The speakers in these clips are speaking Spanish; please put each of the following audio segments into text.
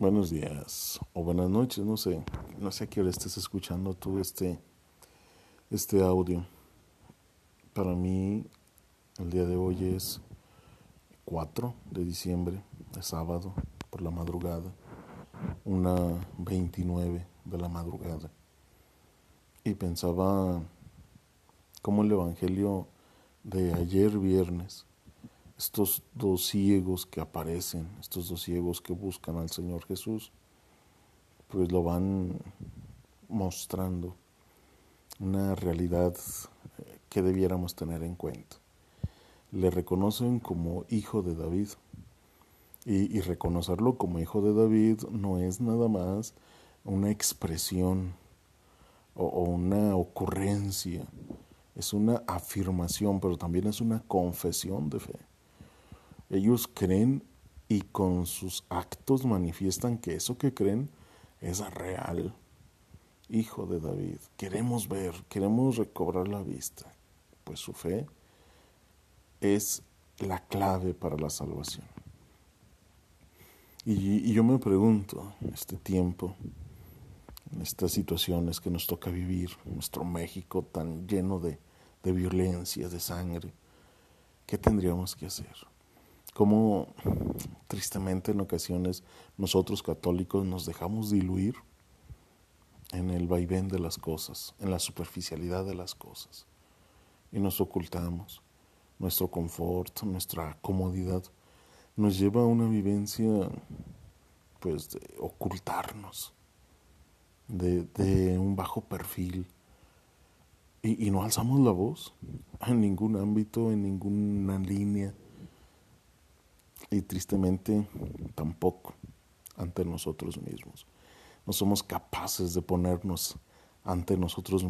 Buenos días o buenas noches, no sé, no sé a qué hora estés escuchando tú este, este audio. Para mí el día de hoy es 4 de diciembre, es sábado, por la madrugada, una 29 de la madrugada. Y pensaba cómo el Evangelio de ayer viernes estos dos ciegos que aparecen, estos dos ciegos que buscan al Señor Jesús, pues lo van mostrando una realidad eh, que debiéramos tener en cuenta. Le reconocen como hijo de David y, reconocerlo como hijo de David no es nada más una expresión o una ocurrencia, es una afirmación, pero también es una confesión de fe. Ellos creen y con sus actos manifiestan que eso que creen es real. Hijo de David, queremos ver, queremos recobrar la vista, pues su fe es la clave para la salvación. Y, yo me pregunto, este tiempo, en estas situaciones que nos toca vivir, nuestro México tan lleno de, de violencia, de sangre, ¿qué tendríamos que hacer? Cómo tristemente en ocasiones nosotros católicos nos dejamos diluir en el vaivén de las cosas, en la superficialidad de las cosas, y nos ocultamos. Nuestro confort, nuestra comodidad, nos lleva a una vivencia, pues, de ocultarnos, de, un bajo perfil, y, y no alzamos la voz en ningún ámbito, en ninguna línea y tristemente tampoco ante nosotros mismos. No somos capaces de ponernos ante nosotros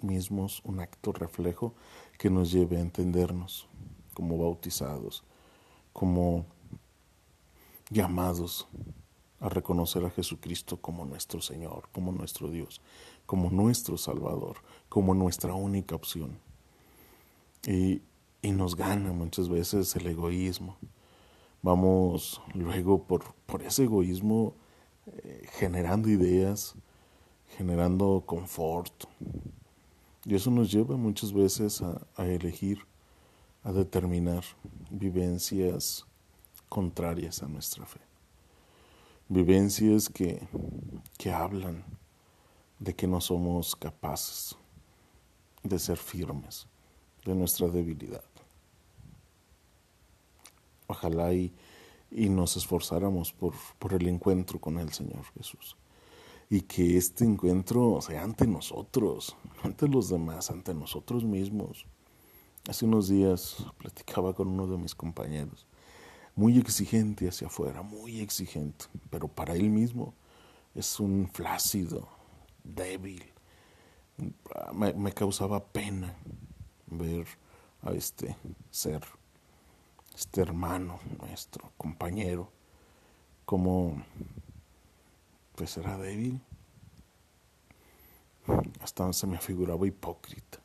mismos un acto reflejo que nos lleve a entendernos como bautizados, como llamados a reconocer a Jesucristo como nuestro Señor, como nuestro Dios, como nuestro Salvador, como nuestra única opción. Y, y nos gana muchas veces el egoísmo, vamos luego por, por ese egoísmo eh, generando ideas, generando confort. Y eso nos lleva muchas veces a, a elegir, a determinar vivencias contrarias a nuestra fe. Vivencias que, que hablan de que no somos capaces de ser firmes, de nuestra debilidad. Ojalá y, nos esforzáramos por, por el encuentro con el Señor Jesús. Y que este encuentro sea ante nosotros, ante los demás, ante nosotros mismos. Hace unos días platicaba con uno de mis compañeros, muy exigente hacia afuera, muy exigente, pero para él mismo es un flácido, débil. Me, me causaba pena ver a este ser este hermano nuestro, compañero, como pues era débil, hasta se me figuraba hipócrita.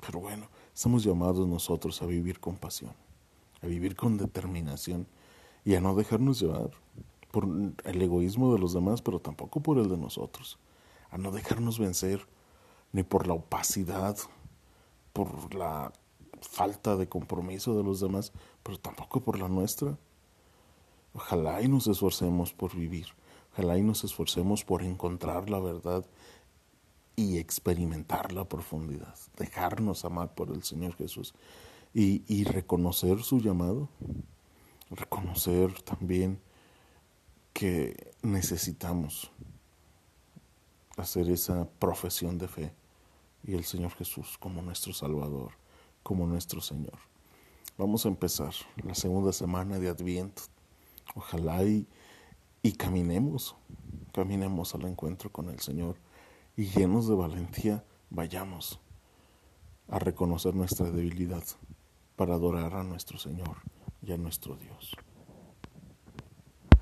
Pero bueno, estamos llamados nosotros a vivir con pasión, a vivir con determinación y a no dejarnos llevar por el egoísmo de los demás, pero tampoco por el de nosotros, a no dejarnos vencer ni por la opacidad, por la falta de compromiso de los demás, pero tampoco por la nuestra. Ojalá y nos esforcemos por vivir, ojalá y nos esforcemos por encontrar la verdad y experimentar la profundidad, dejarnos amar por el Señor Jesús y, y reconocer su llamado, reconocer también que necesitamos hacer esa profesión de fe y el Señor Jesús como nuestro Salvador como nuestro Señor. Vamos a empezar la segunda semana de Adviento. Ojalá y, caminemos, caminemos al encuentro con el Señor y llenos de valentía vayamos a reconocer nuestra debilidad para adorar a nuestro Señor y a nuestro Dios.